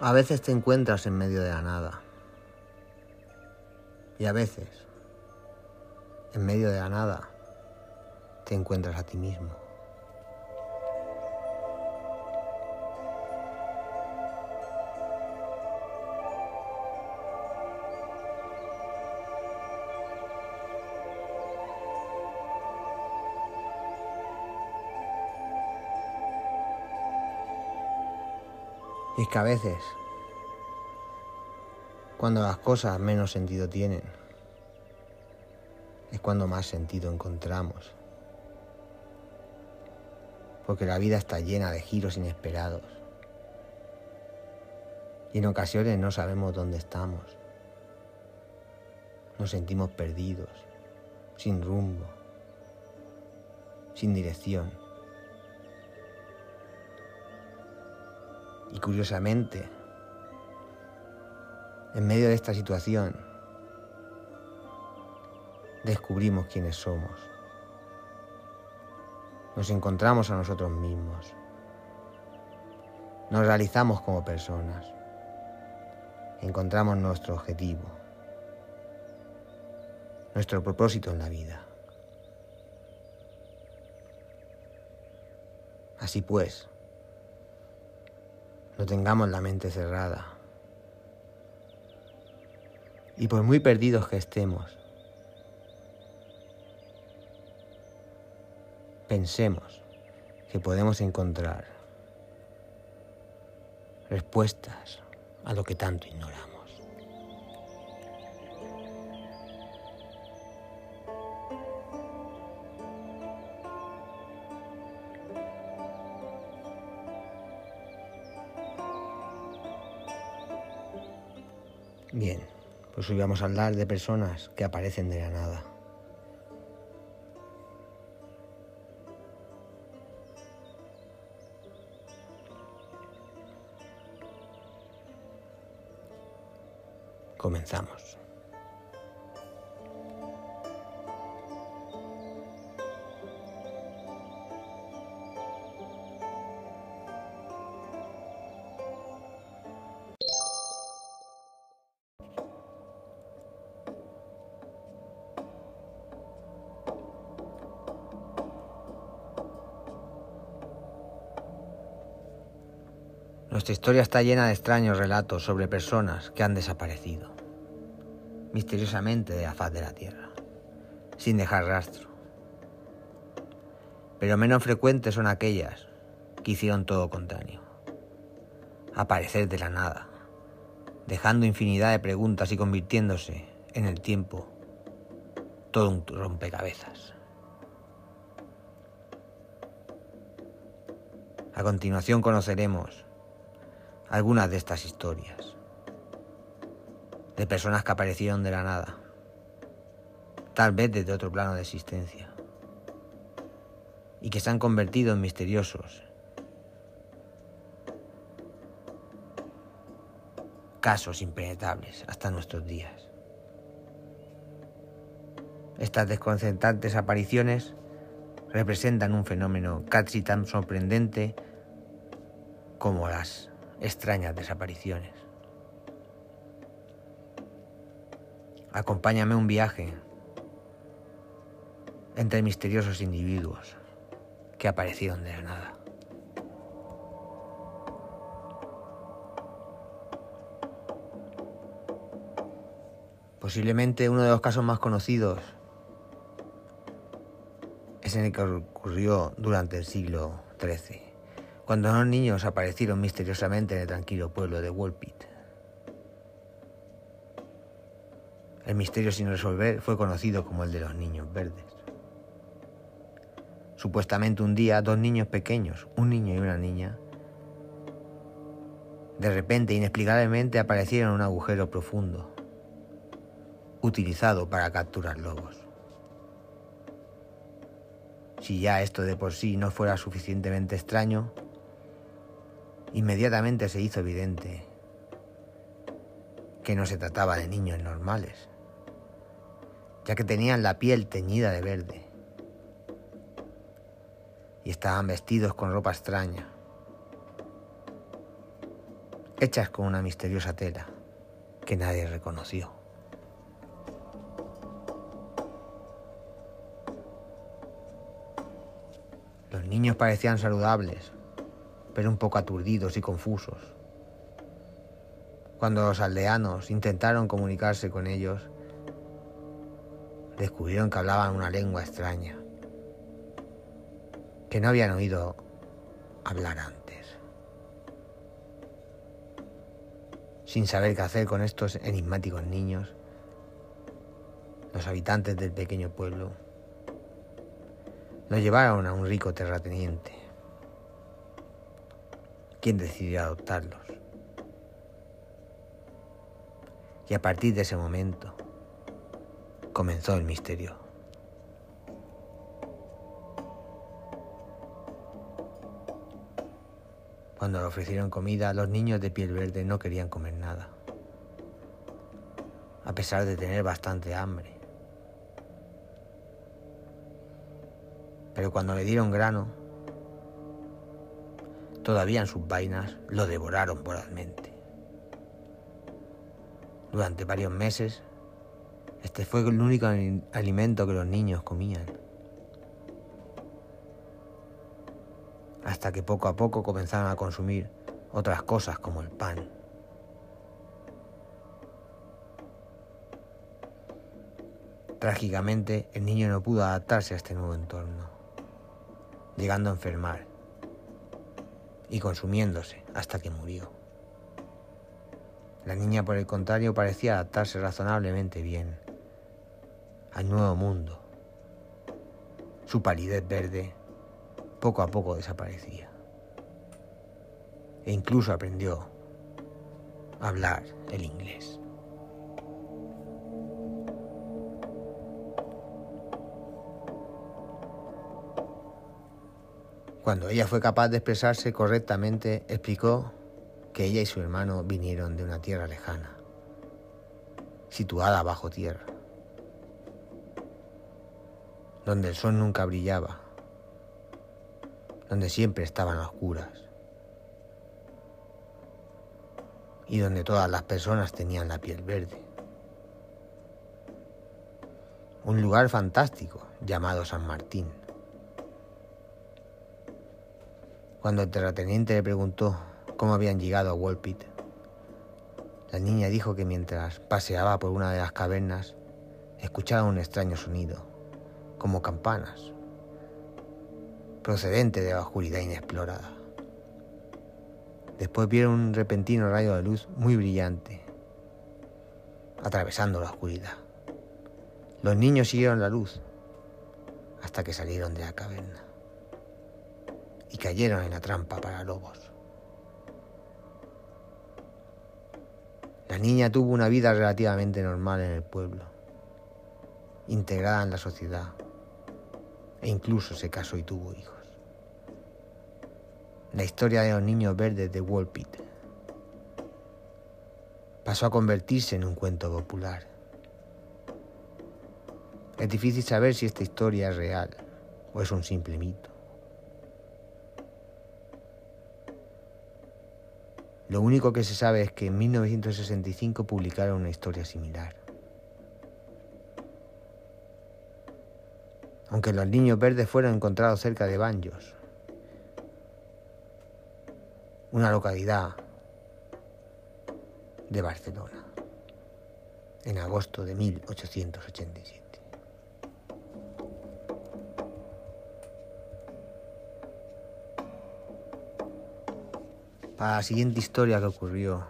A veces te encuentras en medio de la nada. Y a veces, en medio de la nada, te encuentras a ti mismo. Y es que a veces, cuando las cosas menos sentido tienen, es cuando más sentido encontramos. Porque la vida está llena de giros inesperados. Y en ocasiones no sabemos dónde estamos. Nos sentimos perdidos, sin rumbo, sin dirección. Y curiosamente, en medio de esta situación, descubrimos quiénes somos. Nos encontramos a nosotros mismos. Nos realizamos como personas. Encontramos nuestro objetivo, nuestro propósito en la vida. Así pues, no tengamos la mente cerrada. Y por muy perdidos que estemos, pensemos que podemos encontrar respuestas a lo que tanto ignoramos. Hoy vamos a hablar de personas que aparecen de la nada. Comenzamos. Nuestra historia está llena de extraños relatos sobre personas que han desaparecido, misteriosamente de la faz de la Tierra, sin dejar rastro. Pero menos frecuentes son aquellas que hicieron todo contrario, aparecer de la nada, dejando infinidad de preguntas y convirtiéndose en el tiempo todo un rompecabezas. A continuación conoceremos algunas de estas historias. De personas que aparecieron de la nada. Tal vez desde otro plano de existencia. Y que se han convertido en misteriosos. Casos impenetrables hasta nuestros días. Estas desconcertantes apariciones representan un fenómeno casi tan sorprendente como las extrañas desapariciones. Acompáñame un viaje entre misteriosos individuos que aparecieron de la nada. Posiblemente uno de los casos más conocidos es en el que ocurrió durante el siglo XIII cuando los niños aparecieron misteriosamente en el tranquilo pueblo de Woolpit. El misterio sin resolver fue conocido como el de los niños verdes. Supuestamente un día dos niños pequeños, un niño y una niña, de repente, inexplicablemente, aparecieron en un agujero profundo, utilizado para capturar lobos. Si ya esto de por sí no fuera suficientemente extraño, Inmediatamente se hizo evidente que no se trataba de niños normales, ya que tenían la piel teñida de verde y estaban vestidos con ropa extraña. hechas con una misteriosa tela que nadie reconoció. Los niños parecían saludables, pero un poco aturdidos y confusos. Cuando los aldeanos intentaron comunicarse con ellos, descubrieron que hablaban una lengua extraña, que no habían oído hablar antes. Sin saber qué hacer con estos enigmáticos niños, los habitantes del pequeño pueblo los llevaron a un rico terrateniente, quien decidió adoptarlos. Y a partir de ese momento comenzó el misterio. Cuando le ofrecieron comida, los niños de piel verde no querían comer nada, a pesar de tener bastante hambre. Pero cuando le dieron grano, todavía en sus vainas lo devoraron voralmente. Durante varios meses, este fue el único alimento que los niños comían. Hasta que poco a poco comenzaron a consumir otras cosas como el pan. Trágicamente, el niño no pudo adaptarse a este nuevo entorno llegando a enfermar y consumiéndose hasta que murió. La niña, por el contrario, parecía adaptarse razonablemente bien al nuevo mundo. Su palidez verde poco a poco desaparecía. E incluso aprendió a hablar el inglés. Cuando ella fue capaz de expresarse correctamente, explicó que ella y su hermano vinieron de una tierra lejana, situada bajo tierra, donde el sol nunca brillaba, donde siempre estaban oscuras y donde todas las personas tenían la piel verde. Un lugar fantástico llamado San Martín. Cuando el terrateniente le preguntó cómo habían llegado a Walpit, la niña dijo que mientras paseaba por una de las cavernas, escuchaba un extraño sonido, como campanas, procedente de la oscuridad inexplorada. Después vieron un repentino rayo de luz muy brillante, atravesando la oscuridad. Los niños siguieron la luz hasta que salieron de la caverna y cayeron en la trampa para lobos. La niña tuvo una vida relativamente normal en el pueblo, integrada en la sociedad, e incluso se casó y tuvo hijos. La historia de los niños verdes de Walpit pasó a convertirse en un cuento popular. Es difícil saber si esta historia es real o es un simple mito. Lo único que se sabe es que en 1965 publicaron una historia similar. Aunque los niños verdes fueron encontrados cerca de Banjos, una localidad de Barcelona, en agosto de 1887. Para la siguiente historia que ocurrió,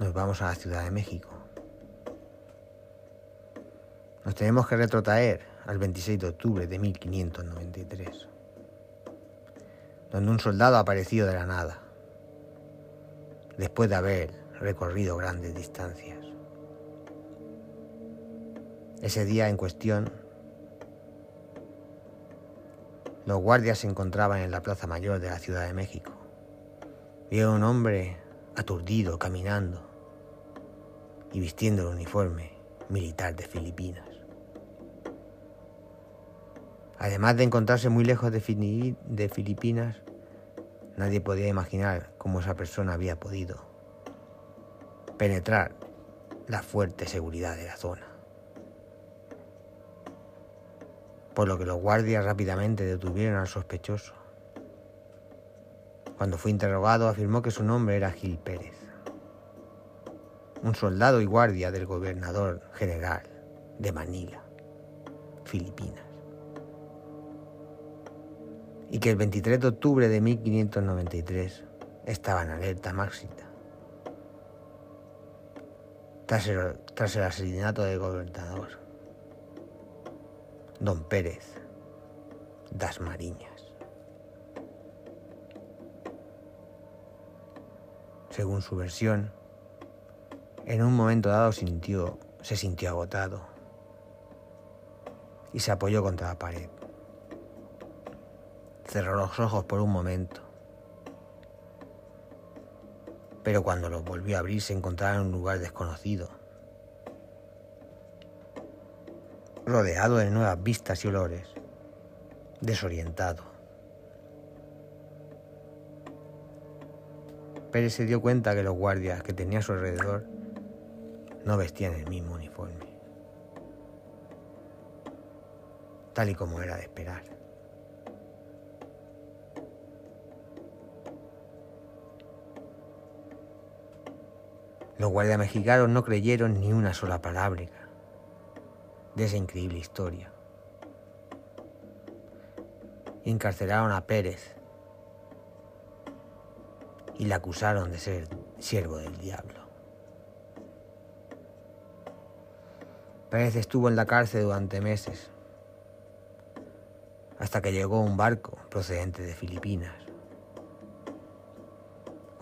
nos vamos a la Ciudad de México. Nos tenemos que retrotraer al 26 de octubre de 1593, donde un soldado apareció de la nada, después de haber recorrido grandes distancias. Ese día en cuestión Los guardias se encontraban en la Plaza Mayor de la Ciudad de México. Vieron un hombre aturdido caminando y vistiendo el uniforme militar de Filipinas. Además de encontrarse muy lejos de, Filipinas, Nadie podía imaginar cómo esa persona había podido penetrar la fuerte seguridad de la zona. Por lo que los guardias rápidamente detuvieron al sospechoso. Cuando fue interrogado afirmó que su nombre era Gil Pérez, un soldado y guardia del gobernador general de Manila, Filipinas y que el 23 de octubre de 1593 estaba en alerta máxima tras el, tras el asesinato del gobernador Don Pérez das Mariñas. Según su versión, en un momento dado sintió, se sintió agotado y se apoyó contra la pared. Cerró los ojos por un momento. Pero cuando los volvió a abrir se encontraba en un lugar desconocido, rodeado de nuevas vistas y olores, desorientado. Pérez se dio cuenta que los guardias que tenía a su alrededor no vestían el mismo uniforme, tal y como era de esperar. Los guardias mexicanos no creyeron ni una sola palabra de esa increíble historia. Encarcelaron a Pérez y le acusaron de ser siervo del diablo. Pérez estuvo en la cárcel durante meses, hasta que llegó un barco procedente de Filipinas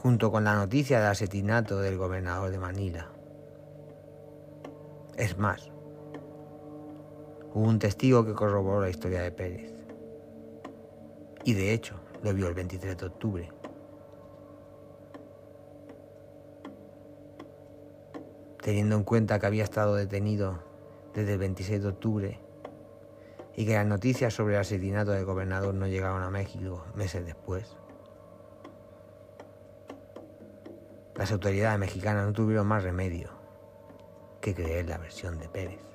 junto con la noticia del asesinato del gobernador de Manila. Es más, hubo un testigo que corroboró la historia de Pérez. Y de hecho, lo vio el 23 de octubre. Teniendo en cuenta que había estado detenido desde el 26 de octubre y que las noticias sobre el asesinato del gobernador no llegaron a México meses después. Las autoridades mexicanas no tuvieron más remedio que creer la versión de Pérez.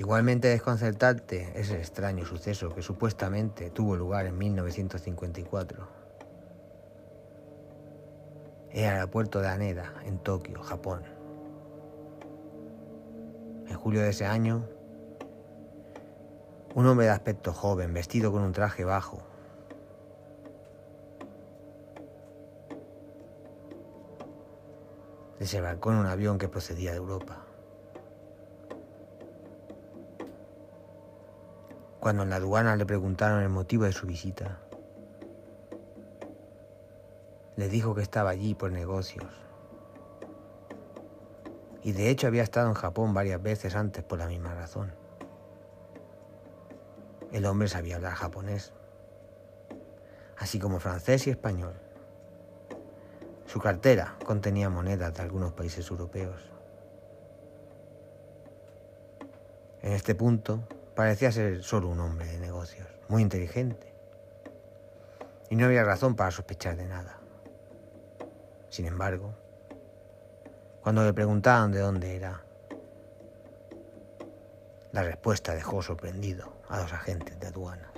Igualmente desconcertante es el extraño suceso que supuestamente tuvo lugar en 1954 en el aeropuerto de Haneda, en Tokio, Japón julio de ese año, un hombre de aspecto joven, vestido con un traje bajo, desembarcó en un avión que procedía de Europa. Cuando en la aduana le preguntaron el motivo de su visita, le dijo que estaba allí por negocios y de hecho había estado en Japón varias veces antes por la misma razón. El hombre sabía hablar japonés, así como francés y español. Su cartera contenía monedas de algunos países europeos. En este punto parecía ser solo un hombre de negocios, muy inteligente, y no había razón para sospechar de nada. Sin embargo, cuando le preguntaban de dónde era. La respuesta dejó sorprendido a los agentes de aduanas.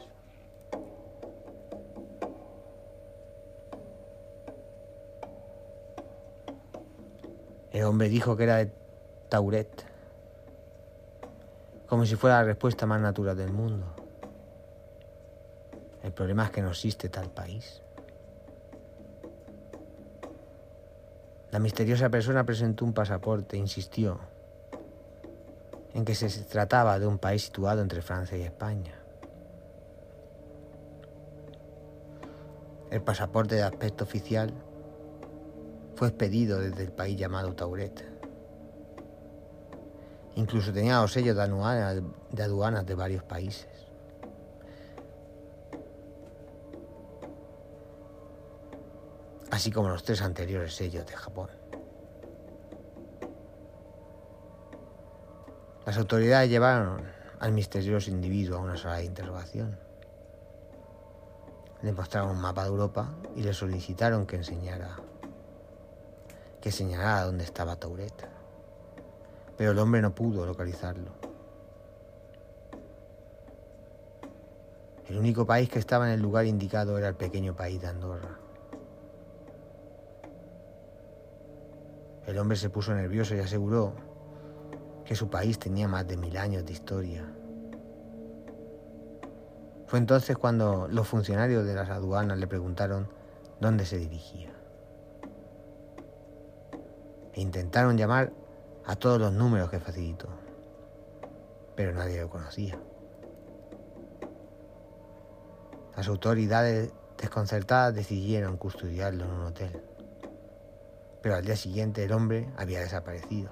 El hombre dijo que era de Tauret, como si fuera la respuesta más natural del mundo. El problema es que no existe tal país. La misteriosa persona presentó un pasaporte e insistió en que se trataba de un país situado entre Francia y España. El pasaporte de aspecto oficial fue expedido desde el país llamado Tauret. Incluso tenía los sellos de aduanas de varios países. así como los tres anteriores sellos de Japón. Las autoridades llevaron al misterioso individuo a una sala de interrogación. Le mostraron un mapa de Europa y le solicitaron que enseñara, que señalara dónde estaba Tauret. Pero el hombre no pudo localizarlo. El único país que estaba en el lugar indicado era el pequeño país de Andorra. El hombre se puso nervioso y aseguró que su país tenía más de mil años de historia. Fue entonces cuando los funcionarios de las aduanas le preguntaron dónde se dirigía. E intentaron llamar a todos los números que facilitó, pero nadie lo conocía. Las autoridades desconcertadas decidieron custodiarlo en un hotel, pero al día siguiente el hombre había desaparecido.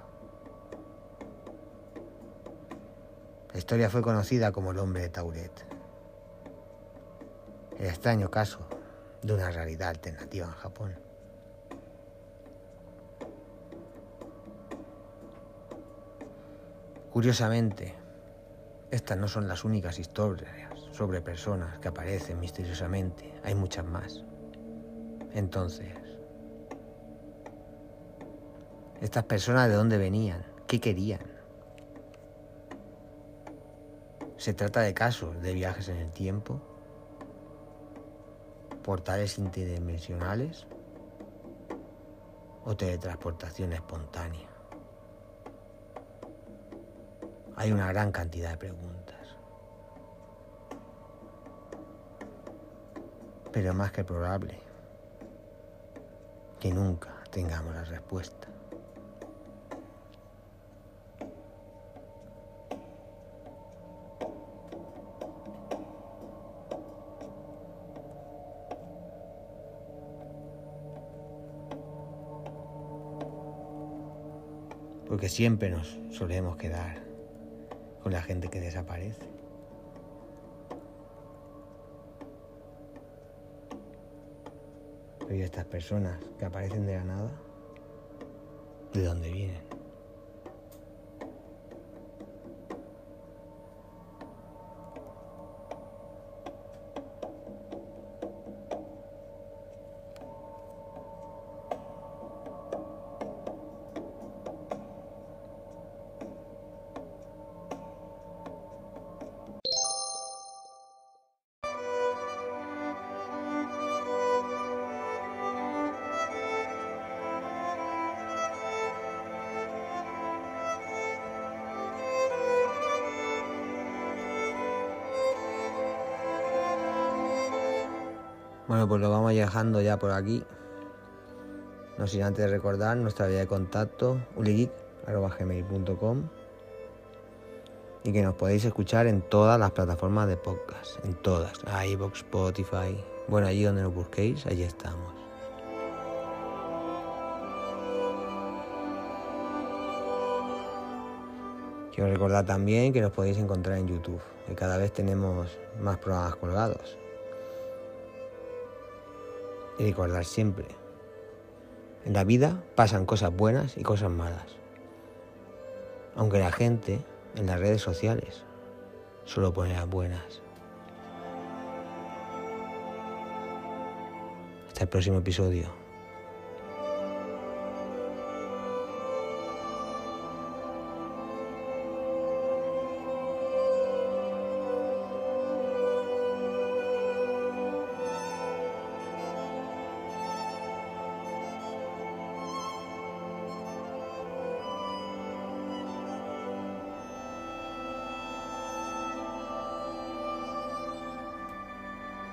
La historia fue conocida como el hombre de Tauret. El extraño caso de una realidad alternativa en Japón. Curiosamente, estas no son las únicas historias sobre personas que aparecen misteriosamente, hay muchas más. Entonces, ¿estas personas de dónde venían? ¿Qué querían? Se trata de casos de viajes en el tiempo, portales interdimensionales o teletransportación espontánea. Hay una gran cantidad de preguntas. Pero más que probable que nunca tengamos la respuesta. Porque siempre nos solemos quedar con la gente que desaparece. Pero ¿y estas personas que aparecen de la nada? ¿De dónde vienen? Bueno, pues lo vamos dejando ya por aquí. No sin antes recordar nuestra vía de contacto, uligeek.gmail.com y que nos podéis escuchar en todas las plataformas de podcast, en todas, iVoox, Spotify, bueno, allí donde nos busquéis, allí estamos. Quiero recordar también que nos podéis encontrar en YouTube, que cada vez tenemos más programas colgados. Y recordar siempre, en la vida pasan cosas buenas y cosas malas. Aunque la gente en las redes sociales solo pone las buenas. Hasta el próximo episodio.